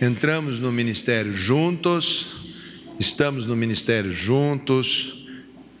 entramos no ministério juntos, estamos no ministério juntos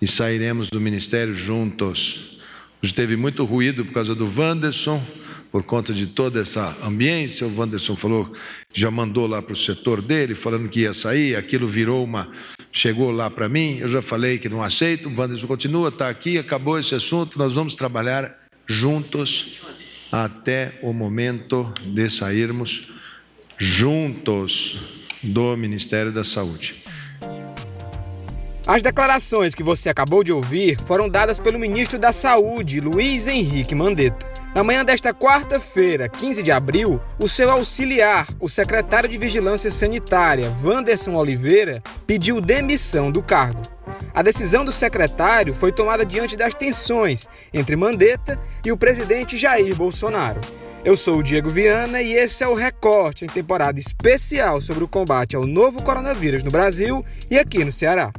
e sairemos do ministério juntos. Hoje teve muito ruído por causa do Wanderson, por conta de toda essa ambiência. O Wanderson falou, já mandou lá para o setor dele, falando que ia sair, aquilo virou uma. Chegou lá para mim, eu já falei que não aceito. O Wanderson continua, está aqui, acabou esse assunto, nós vamos trabalhar juntos até o momento de sairmos juntos do Ministério da Saúde. As declarações que você acabou de ouvir foram dadas pelo ministro da Saúde, Luiz Henrique Mandetta. Na manhã desta quarta-feira, 15 de abril, o seu auxiliar, o secretário de Vigilância Sanitária, Wanderson Oliveira, pediu demissão do cargo. A decisão do secretário foi tomada diante das tensões entre Mandetta e o presidente Jair Bolsonaro. Eu sou o Diego Viana e esse é o Recorte em temporada especial sobre o combate ao novo coronavírus no Brasil e aqui no Ceará.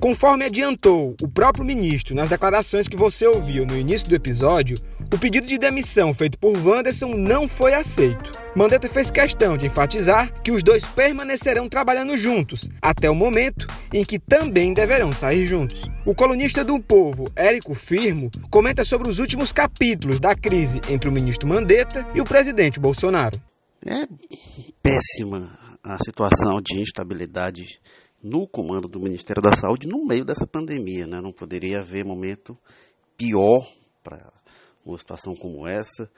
Conforme adiantou o próprio ministro nas declarações que você ouviu no início do episódio, o pedido de demissão feito por Wanderson não foi aceito. Mandetta fez questão de enfatizar que os dois permanecerão trabalhando juntos até o momento em que também deverão sair juntos. O colunista do Povo, Érico Firmo, comenta sobre os últimos capítulos da crise entre o ministro Mandetta e o presidente Bolsonaro. É péssima a situação de instabilidade no comando do Ministério da Saúde no meio dessa pandemia. Né? Não poderia haver momento pior para uma situação como essa.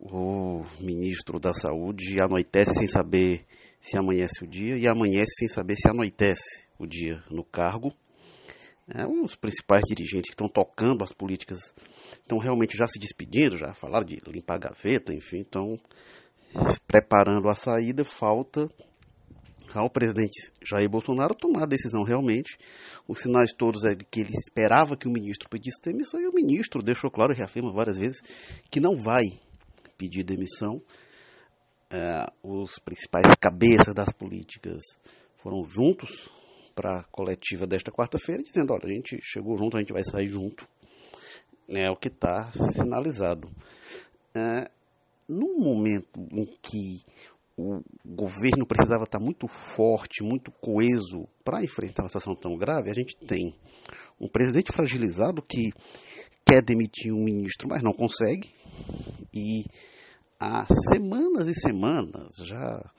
O ministro da Saúde anoitece sem saber se amanhece o dia e amanhece sem saber se anoitece o dia no cargo. É, os principais dirigentes que estão tocando as políticas estão realmente já se despedindo, já falaram de limpar a gaveta, enfim, estão preparando a saída. Falta ao presidente Jair Bolsonaro tomar a decisão realmente. Os sinais todos é que ele esperava que o ministro pedisse demissão e o ministro deixou claro e reafirma várias vezes que não vai pedir demissão. É, os principais cabeças das políticas foram juntos para a coletiva desta quarta-feira, dizendo: olha, a gente chegou junto, a gente vai sair junto. É o que está sinalizado. É, num momento em que o governo precisava estar muito forte, muito coeso para enfrentar uma situação tão grave, a gente tem um presidente fragilizado que quer demitir um ministro, mas não consegue, e há semanas e semanas já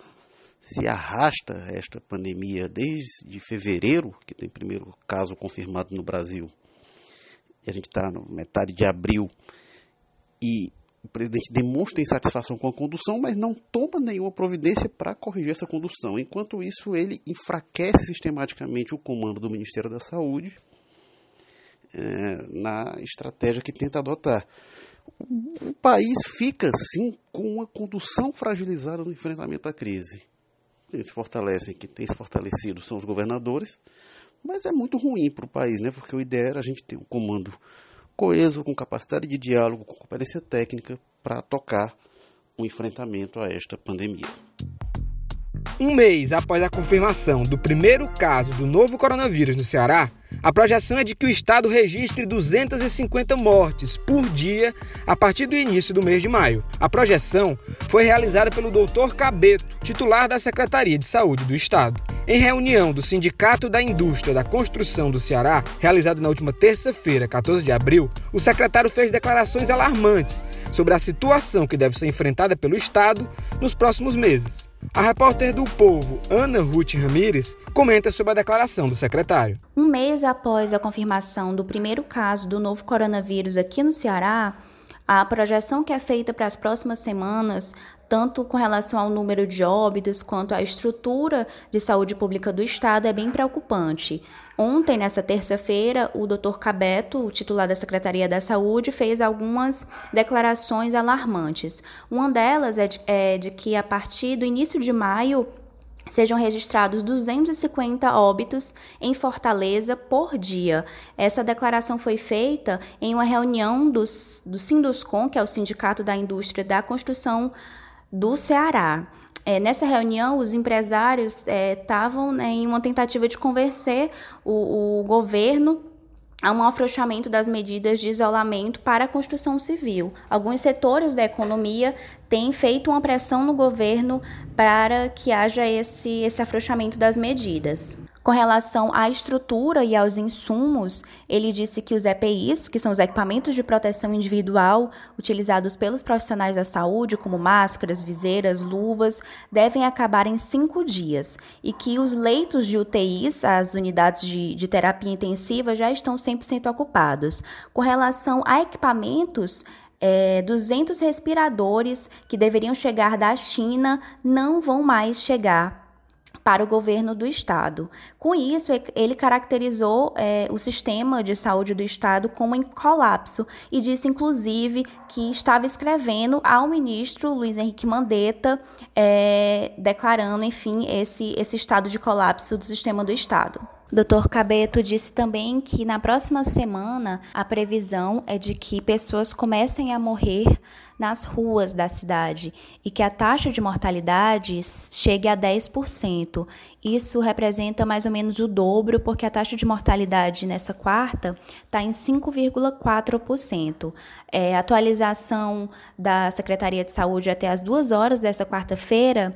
se arrasta esta pandemia desde fevereiro, que tem primeiro caso confirmado no Brasil, e a gente está na metade de abril, e o presidente demonstra insatisfação com a condução, mas não toma nenhuma providência para corrigir essa condução. Enquanto isso, ele enfraquece sistematicamente o comando do Ministério da Saúde é, na estratégia que tenta adotar. O país fica, assim, com uma condução fragilizada no enfrentamento à crise. Quem se fortalecem, quem tem se fortalecido são os governadores, mas é muito ruim para o país, né? porque o ideal era a gente ter um comando coeso, com capacidade de diálogo, com competência técnica para tocar o enfrentamento a esta pandemia. Um mês após a confirmação do primeiro caso do novo coronavírus no Ceará, a projeção é de que o estado registre 250 mortes por dia a partir do início do mês de maio. A projeção foi realizada pelo Dr. Cabeto, titular da Secretaria de Saúde do estado. Em reunião do Sindicato da Indústria da Construção do Ceará, realizada na última terça-feira, 14 de abril, o secretário fez declarações alarmantes sobre a situação que deve ser enfrentada pelo estado nos próximos meses. A repórter do Povo, Ana Ruth Ramires, comenta sobre a declaração do secretário. Um mês após a confirmação do primeiro caso do novo coronavírus aqui no Ceará, a projeção que é feita para as próximas semanas, tanto com relação ao número de óbitos quanto à estrutura de saúde pública do estado, é bem preocupante. Ontem, nessa terça-feira, o Dr. Cabeto, titular da Secretaria da Saúde, fez algumas declarações alarmantes. Uma delas é de, é de que a partir do início de maio sejam registrados 250 óbitos em Fortaleza por dia. Essa declaração foi feita em uma reunião dos, do Sinduscom, que é o Sindicato da Indústria da Construção do Ceará. É, nessa reunião, os empresários estavam é, né, em uma tentativa de convencer o, o governo há um afrouxamento das medidas de isolamento para a construção civil. Alguns setores da economia têm feito uma pressão no governo para que haja esse, esse afrouxamento das medidas. Com relação à estrutura e aos insumos, ele disse que os EPIs, que são os equipamentos de proteção individual utilizados pelos profissionais da saúde, como máscaras, viseiras, luvas, devem acabar em cinco dias e que os leitos de UTIs, as unidades de, de terapia intensiva, já estão 100% ocupados. Com relação a equipamentos, é, 200 respiradores que deveriam chegar da China não vão mais chegar para o governo do estado. Com isso, ele caracterizou é, o sistema de saúde do estado como em colapso e disse, inclusive, que estava escrevendo ao ministro Luiz Henrique Mandetta, é, declarando, enfim, esse, esse estado de colapso do sistema do estado. Dr. Cabeto disse também que na próxima semana a previsão é de que pessoas comecem a morrer nas ruas da cidade e que a taxa de mortalidade chegue a 10%. Isso representa mais ou menos o dobro, porque a taxa de mortalidade nessa quarta está em 5,4%. É, atualização da Secretaria de Saúde até as duas horas dessa quarta-feira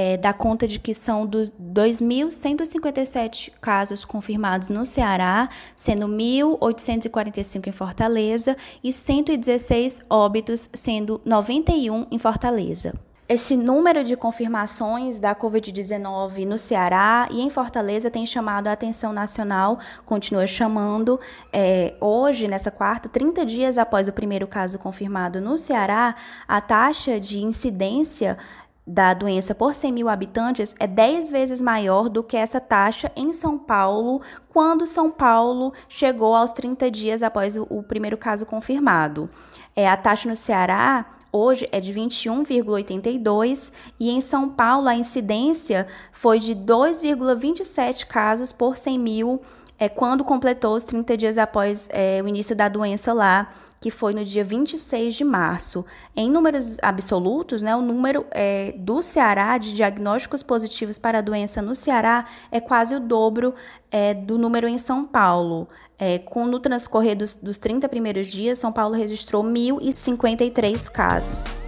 é, dá conta de que são 2.157 casos confirmados no Ceará, sendo 1.845 em Fortaleza e 116 óbitos, sendo 91 em Fortaleza. Esse número de confirmações da Covid-19 no Ceará e em Fortaleza tem chamado a atenção nacional, continua chamando. É, hoje, nessa quarta, 30 dias após o primeiro caso confirmado no Ceará, a taxa de incidência da doença por 100 mil habitantes é 10 vezes maior do que essa taxa em São Paulo, quando São Paulo chegou aos 30 dias após o, primeiro caso confirmado. É, a taxa no Ceará hoje é de 21,82 e em São Paulo a incidência foi de 2,27 casos por 100 mil é, quando completou os 30 dias após é, o início da doença lá, que foi no dia 26 de março. Em números absolutos, né, o número é, do Ceará de diagnósticos positivos para a doença no Ceará é quase o dobro é, do número em São Paulo. É, com, no transcorrer dos, dos 30 primeiros dias, São Paulo registrou 1.053 casos.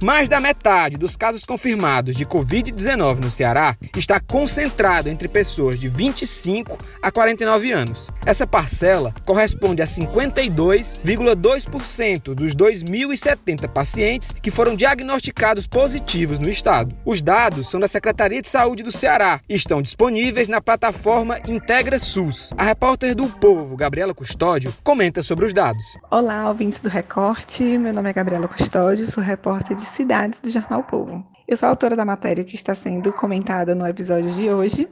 Mais da metade dos casos confirmados de Covid-19 no Ceará está concentrado entre pessoas de 25 a 49 anos. Essa parcela corresponde a 52,2% dos 2.070 pacientes que foram diagnosticados positivos no estado. Os dados são da Secretaria de Saúde do Ceará e estão disponíveis na plataforma Integra SUS. A repórter do Povo, Gabriela Custódio, comenta sobre os dados. Olá, ouvintes do Recorte. Meu nome é Gabriela Custódio, sou repórter de cidades do Jornal Povo. Eu sou autora da matéria que está sendo comentada no episódio de hoje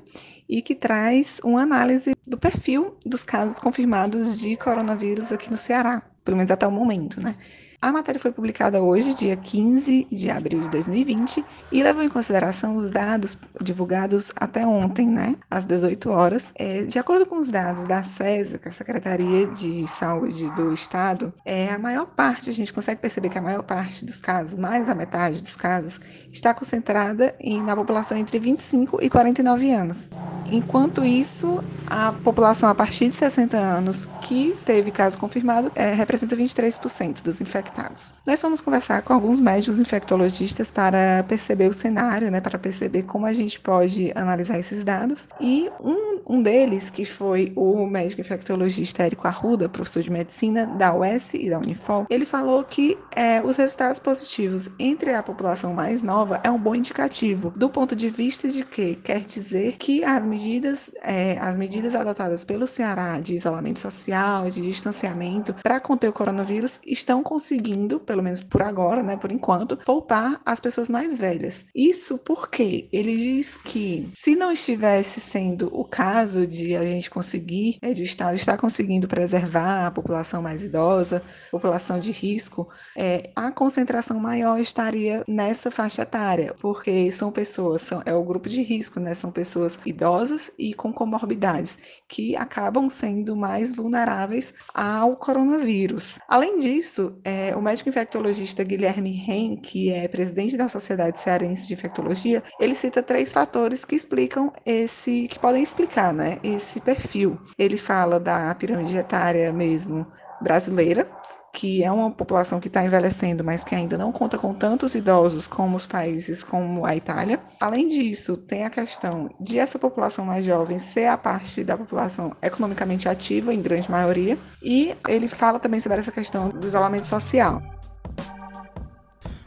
e que traz uma análise do perfil dos casos confirmados de coronavírus aqui no Ceará, pelo menos até o momento, né? A matéria foi publicada hoje, dia 15 de abril de 2020, e levou em consideração os dados divulgados até ontem, né, às 18 horas. É, de acordo com os dados da SESA, que é a Secretaria de Saúde do Estado, é, a maior parte, a gente consegue perceber que a maior parte dos casos, mais da metade dos casos, está concentrada em, na população entre 25 e 49 anos. Enquanto isso, a população a partir de 60 anos que teve caso confirmado é, representa 23% dos infectados. Nós vamos conversar com alguns médicos infectologistas para perceber o cenário, né, para perceber como a gente pode analisar esses dados. E um, um deles, que foi o médico infectologista Érico Arruda, professor de medicina da UES e da Unifol, ele falou que é, os resultados positivos entre a população mais nova é um bom indicativo, do ponto de vista de que quer dizer que as medidas, é, as medidas adotadas pelo Ceará de isolamento social, de distanciamento para conter o coronavírus estão conseguindo, pelo menos por agora, né, por enquanto, poupar as pessoas mais velhas. Isso porque ele diz que se não estivesse sendo o caso de a gente conseguir, é, de o Estado estar conseguindo preservar a população mais idosa, população de risco, é, a concentração maior estaria nessa faixa etária, porque são pessoas, são, é o grupo de risco, né, são pessoas idosas e com comorbidades, que acabam sendo mais vulneráveis ao coronavírus. Além disso, é, o médico infectologista Guilherme Ren, que é presidente da Sociedade Cearense de Infectologia, ele cita três fatores que explicam esse, que podem explicar, né, esse perfil. Ele fala da pirâmide etária mesmo brasileira, que é uma população que está envelhecendo, mas que ainda não conta com tantos idosos como os países como a Itália. Além disso, tem a questão de essa população mais jovem ser a parte da população economicamente ativa, em grande maioria, e ele fala também sobre essa questão do isolamento social.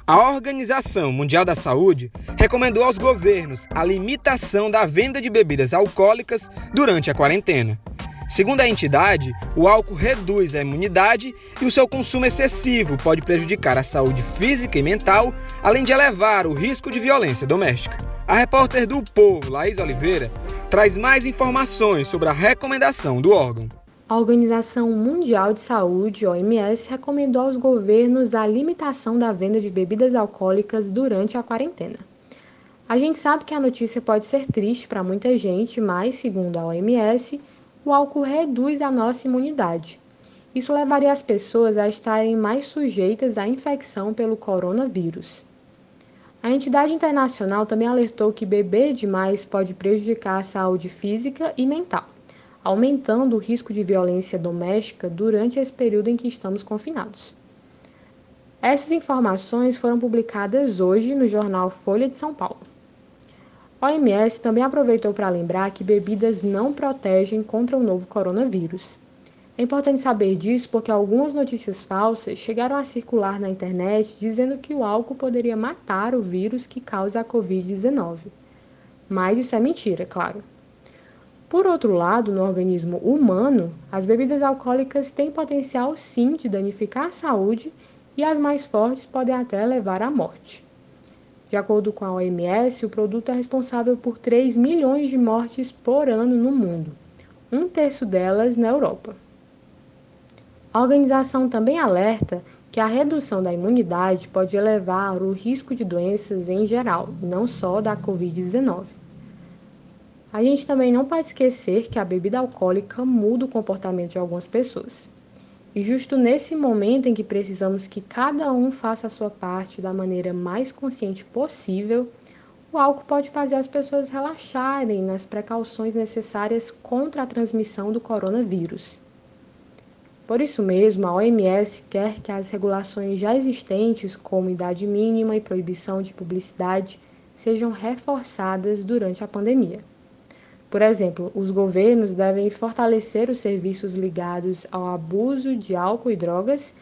A Organização Mundial da Saúde recomendou aos governos a limitação da venda de bebidas alcoólicas durante a quarentena. Segundo a entidade, o álcool reduz a imunidade e o seu consumo excessivo pode prejudicar a saúde física e mental, além de elevar o risco de violência doméstica. A repórter do Povo, Laís Oliveira, traz mais informações sobre a recomendação do órgão. A Organização Mundial de Saúde, OMS, recomendou aos governos a limitação da venda de bebidas alcoólicas durante a quarentena. A gente sabe que a notícia pode ser triste para muita gente, mas, segundo a OMS, o álcool reduz a nossa imunidade. Isso levaria as pessoas a estarem mais sujeitas à infecção pelo coronavírus. A entidade internacional também alertou que beber demais pode prejudicar a saúde física e mental, aumentando o risco de violência doméstica durante esse período em que estamos confinados. Essas informações foram publicadas hoje no jornal Folha de São Paulo. OMS também aproveitou para lembrar que bebidas não protegem contra o novo coronavírus. É importante saber disso porque algumas notícias falsas chegaram a circular na internet dizendo que o álcool poderia matar o vírus que causa a Covid-19. Mas isso é mentira, claro. Por outro lado, no organismo humano, as bebidas alcoólicas têm potencial sim de danificar a saúde e as mais fortes podem até levar à morte. De acordo com a OMS, o produto é responsável por 3 milhões de mortes por ano no mundo, um terço delas na Europa. A organização também alerta que a redução da imunidade pode elevar o risco de doenças em geral, não só da Covid-19. A gente também não pode esquecer que a bebida alcoólica muda o comportamento de algumas pessoas. E justo nesse momento em que precisamos que cada um faça a sua parte da maneira mais consciente possível, o álcool pode fazer as pessoas relaxarem nas precauções necessárias contra a transmissão do coronavírus. Por isso mesmo, a OMS quer que as regulações já existentes, como idade mínima e proibição de publicidade, sejam reforçadas durante a pandemia. Por exemplo, os governos devem fortalecer os serviços ligados ao abuso de álcool e drogas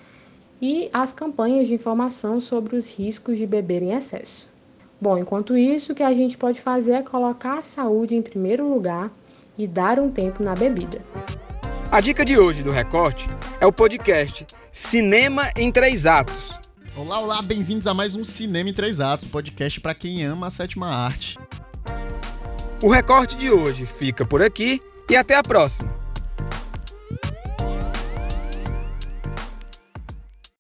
e as campanhas de informação sobre os riscos de beber em excesso. Bom, enquanto isso, o que a gente pode fazer é colocar a saúde em primeiro lugar e dar um tempo na bebida. A dica de hoje do Recorte é o podcast Cinema em Três Atos. Olá, olá, bem-vindos a mais um Cinema em Três Atos, podcast para quem ama a sétima arte. O recorte de hoje fica por aqui e até a próxima.